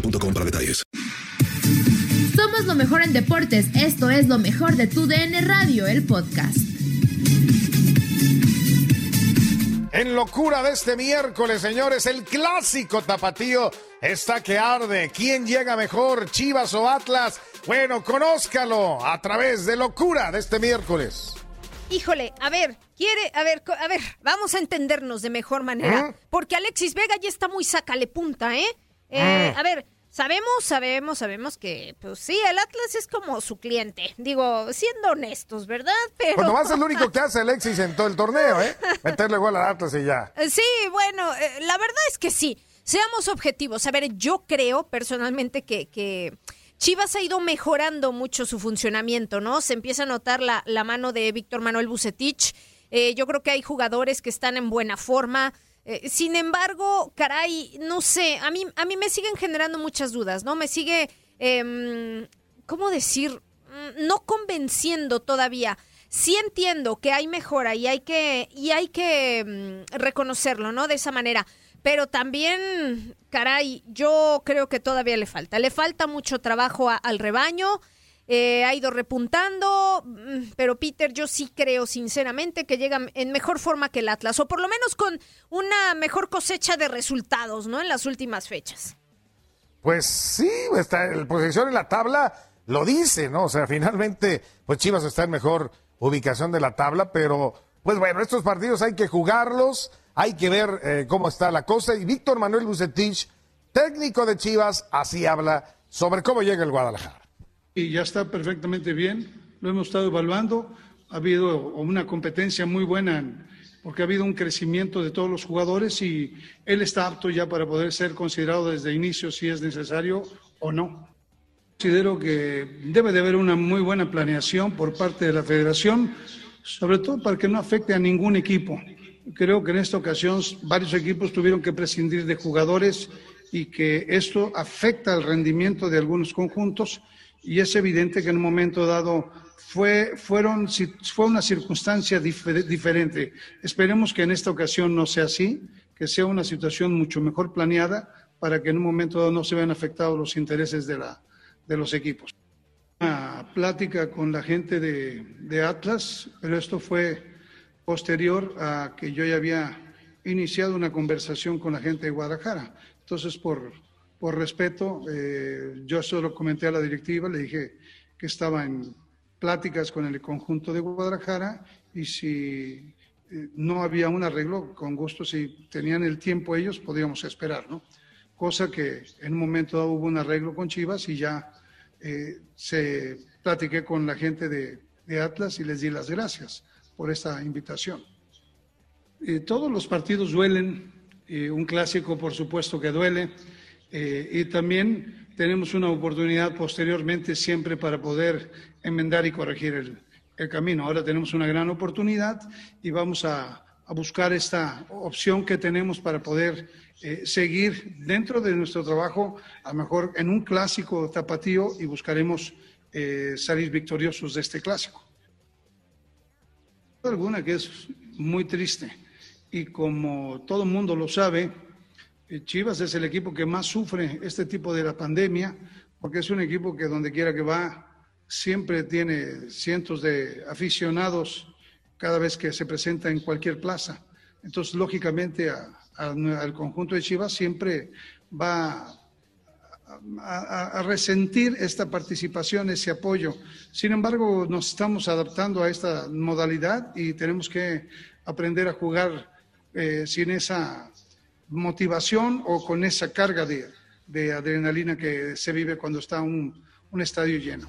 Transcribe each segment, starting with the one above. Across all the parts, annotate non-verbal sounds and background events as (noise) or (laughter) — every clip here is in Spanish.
boostmobile.com para detalles. Somos lo mejor en deportes. Esto es lo mejor de tu DN Radio, el podcast. En locura de este miércoles, señores, el clásico tapatío está que arde. ¿Quién llega mejor, Chivas o Atlas? Bueno, conózcalo a través de locura de este miércoles. Híjole, a ver, quiere, a ver, a ver, vamos a entendernos de mejor manera. ¿Eh? Porque Alexis Vega ya está muy sacale punta, ¿eh? Eh, Mm. A ver, sabemos, sabemos, sabemos que, pues sí, el Atlas es como su cliente. Digo, siendo honestos, ¿verdad? (laughs) Pero. Pues nomás es lo único (laughs) que hace Alexis en todo el torneo, ¿eh? Meterle gol al Atlas y ya. Eh, Sí, bueno, eh, la verdad es que sí. Seamos objetivos. A ver, yo creo personalmente que, que Chivas ha ido mejorando mucho su funcionamiento, ¿no? Se empieza a notar la, la mano de Víctor Manuel Bucetich. Eh, yo creo que hay jugadores que están en buena forma. Eh, sin embargo, caray, no sé, a mí, a mí me siguen generando muchas dudas, ¿no? Me sigue, em, ¿cómo decir? Mm, No convenciendo todavía. Sí entiendo que hay mejora y hay que, y hay que mm, reconocerlo, ¿no? De esa manera. Pero también, caray, yo creo que todavía le falta. Le falta mucho trabajo al rebaño. Eh, ha ido repuntando, mm, pero Peter, yo sí creo sinceramente que llega en mejor forma que el Atlas, o por lo menos con una mejor cosecha de resultados, ¿no? En las últimas fechas. Pues sí, está el posición en la tabla lo dice, ¿no? O sea, finalmente, pues Chivas está en mejor ubicación de la tabla, pero pues bueno, estos partidos hay que jugarlos, hay que ver eh, cómo está la cosa. Y Víctor Manuel Bucetich, técnico de Chivas, así habla sobre cómo llega el Guadalajara. Y ya está perfectamente bien. Lo hemos estado evaluando. Ha habido una competencia muy buena en- porque ha habido un crecimiento de todos los jugadores y él está apto ya para poder ser considerado desde inicio si es necesario o no. Considero que debe de haber una muy buena planeación por parte de la federación, sobre todo para que no afecte a ningún equipo. Creo que en esta ocasión varios equipos tuvieron que prescindir de jugadores y que esto afecta al rendimiento de algunos conjuntos y es evidente que en un momento dado fue, fueron, fue una circunstancia difer- diferente. Esperemos que en esta ocasión no sea así, que sea una situación mucho mejor planeada para que en un momento dado no se vean afectados los intereses de, la, de los equipos. Una plática con la gente de, de Atlas, pero esto fue posterior a que yo ya había iniciado una conversación con la gente de Guadalajara. Entonces, por, por respeto, eh, yo solo comenté a la directiva, le dije que estaba en pláticas con el conjunto de Guadalajara y si eh, no había un arreglo, con gusto, si tenían el tiempo ellos, podríamos esperar, ¿no? cosa que en un momento hubo un arreglo con Chivas y ya eh, se platiqué con la gente de, de, Atlas y les di las gracias por esta invitación. Eh, todos los partidos duelen, un clásico por supuesto que duele, y también tenemos una oportunidad posteriormente siempre para poder enmendar y corregir el, el camino. Ahora tenemos una gran oportunidad y vamos a, a buscar esta opción que tenemos para poder eh, seguir dentro de nuestro trabajo, a lo mejor en un clásico tapatío y buscaremos eh, salir victoriosos de este clásico. Alguna que es muy triste y como todo el mundo lo sabe, eh, Chivas es el equipo que más sufre este tipo de la pandemia porque es un equipo que donde quiera que va siempre tiene cientos de aficionados cada vez que se presenta en cualquier plaza. Entonces, lógicamente, al conjunto de Chivas siempre va a, resentir esta participación, ese apoyo. Sin embargo, nos estamos adaptando a esta modalidad y tenemos que aprender a jugar eh, sin esa motivación o con esa carga de, adrenalina que se vive cuando está un estadio lleno.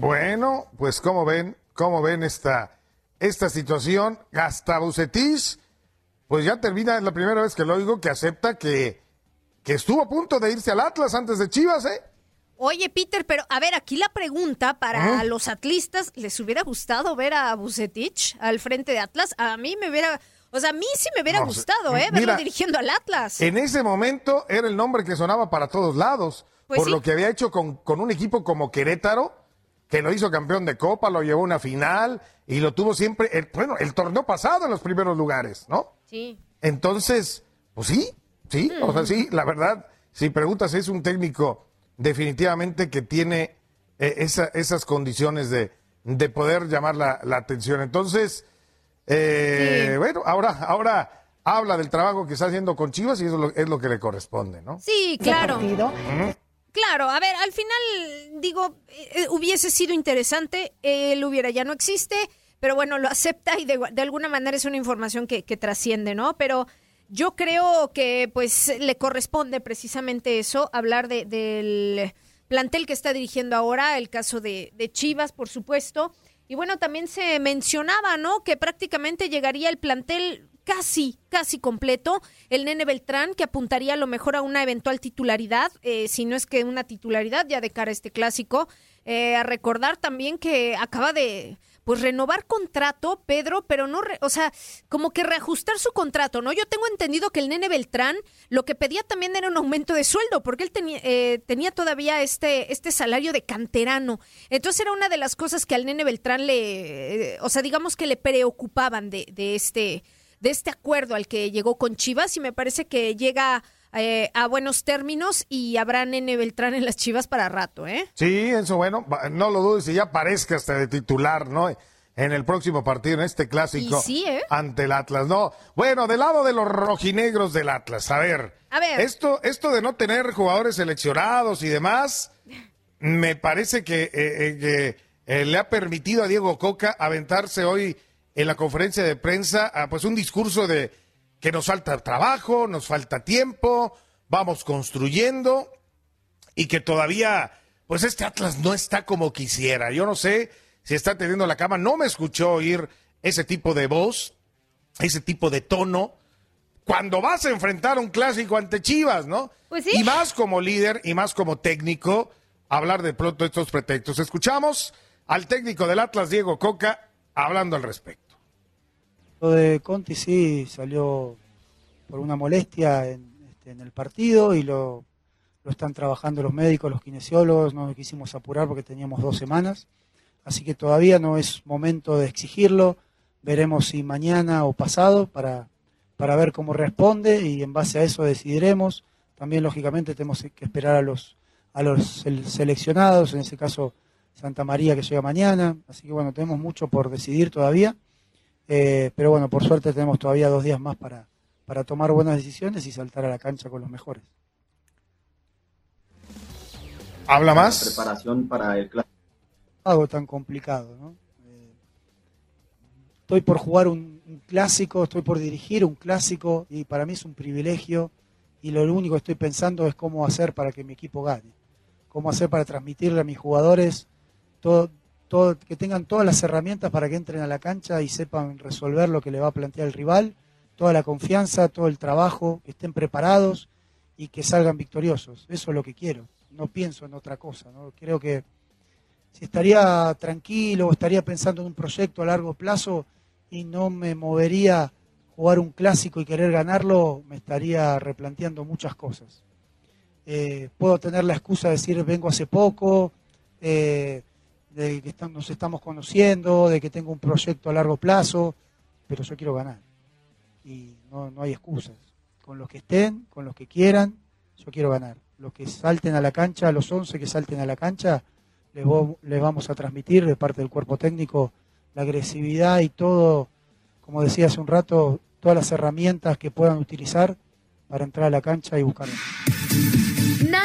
Bueno, pues como ven, cómo ven esta, esta situación, hasta Bucetich, pues ya termina, es la primera vez que lo oigo, que acepta que, que estuvo a punto de irse al Atlas antes de Chivas, ¿eh? Oye, Peter, pero a ver, aquí la pregunta para los atlistas, ¿les hubiera gustado ver a Bucetich al frente de Atlas? A mí me hubiera, o sea, a mí sí me hubiera gustado, ¿eh? Verlo dirigiendo al Atlas. En ese momento era el nombre que sonaba para todos lados, pues por lo que había hecho con, con un equipo como Querétaro, que lo hizo campeón de Copa, lo llevó a una final y lo tuvo siempre, bueno, el torneo pasado en los primeros lugares, ¿no? Sí. Entonces, pues sí, sí, o sea, sí, la verdad, si preguntas, es un técnico definitivamente que tiene eh, esas condiciones de, de poder llamar la, atención. Entonces, eh, bueno, ahora, ahora habla del trabajo que está haciendo con Chivas y eso es lo, que le corresponde, ¿no? Sí, claro. Claro, a ver, al final, digo, eh, hubiese sido interesante, él hubiera ya no existe, pero bueno, lo acepta y de, alguna manera es una información que, trasciende, ¿no? Pero yo creo que pues le corresponde precisamente eso, hablar de, del plantel que está dirigiendo ahora, el caso de, de Chivas, por supuesto. Y bueno, también se mencionaba, ¿no? Que prácticamente llegaría el plantel casi, casi completo. El nene Beltrán, que apuntaría a lo mejor a una eventual titularidad, eh, si no es que una titularidad ya de cara a este clásico. Eh, a recordar también que acaba de pues renovar contrato, Pedro, pero no, o sea, como que reajustar su contrato, ¿no? Yo tengo entendido que el nene Beltrán lo que pedía también era un aumento de sueldo, porque él tenía, eh, tenía todavía este, este salario de canterano. Entonces era una de las cosas que al nene Beltrán le, o sea, digamos que le preocupaban de, de este de este acuerdo al que llegó con Chivas y me parece que llega eh, a buenos términos y habrá Nene Beltrán en las Chivas para rato, ¿eh? Sí, eso bueno, no lo dudes, si ya parezca hasta de titular, ¿no? En el próximo partido, en este clásico ¿eh? ante el Atlas, ¿no? Bueno, del lado de los rojinegros del Atlas, a ver. A ver. Esto, esto de no tener jugadores seleccionados y demás, me parece que, eh, que le ha permitido a Diego Coca aventarse hoy en la conferencia de prensa ah, pues un discurso de que nos falta trabajo, nos falta tiempo, vamos construyendo y que todavía pues este Atlas no está como quisiera. Yo no sé si está teniendo la cama, no me escuchó oír ese tipo de voz, ese tipo de tono cuando vas a enfrentar un clásico ante Chivas, ¿no? Pues sí. Y más como líder y más como técnico, hablar de pronto de estos pretextos. Escuchamos al técnico del Atlas, Diego Coca, hablando al respecto. Lo de Conti sí salió por una molestia en, este, el partido y lo, están trabajando los médicos, los kinesiólogos, no quisimos apurar porque teníamos dos semanas. así que todavía no es momento de exigirlo. Veremos si mañana o pasado para, para ver cómo responde y en base a eso decidiremos. También, lógicamente, tenemos que esperar a los, a los seleccionados, en ese caso Santa María que llega mañana. Así que bueno, tenemos mucho por decidir todavía. Eh, pero bueno, por suerte tenemos todavía dos días más para, para tomar buenas decisiones y saltar a la cancha con los mejores. ¿Habla más? Preparación para el clásico. Algo tan complicado, ¿no? Eh, estoy por jugar un, clásico, estoy por dirigir un clásico y para mí es un privilegio y lo único que estoy pensando es cómo hacer para que mi equipo gane, cómo hacer para transmitirle a mis jugadores todo, que tengan todas las herramientas para que entren a la cancha y sepan resolver lo que le va a plantear el rival, toda la confianza, todo el trabajo, que estén preparados y que salgan victoriosos. Eso es lo que quiero. No pienso en otra cosa. ¿no? Creo que si estaría tranquilo o estaría pensando en un proyecto a largo plazo y no me movería jugar un clásico y querer ganarlo, me estaría replanteando muchas cosas. Eh, puedo tener la excusa de decir vengo hace poco, eh, de que nos estamos conociendo, de que tengo un proyecto a largo plazo, pero yo quiero ganar. Y no, no hay excusas. Con los que estén, con los que quieran, yo quiero ganar. Los que salten a la cancha, los 11 que salten a la cancha, les, les vamos a transmitir de parte del cuerpo técnico la agresividad y todo, como decía hace un rato, todas las herramientas que puedan utilizar para entrar a la cancha y buscar.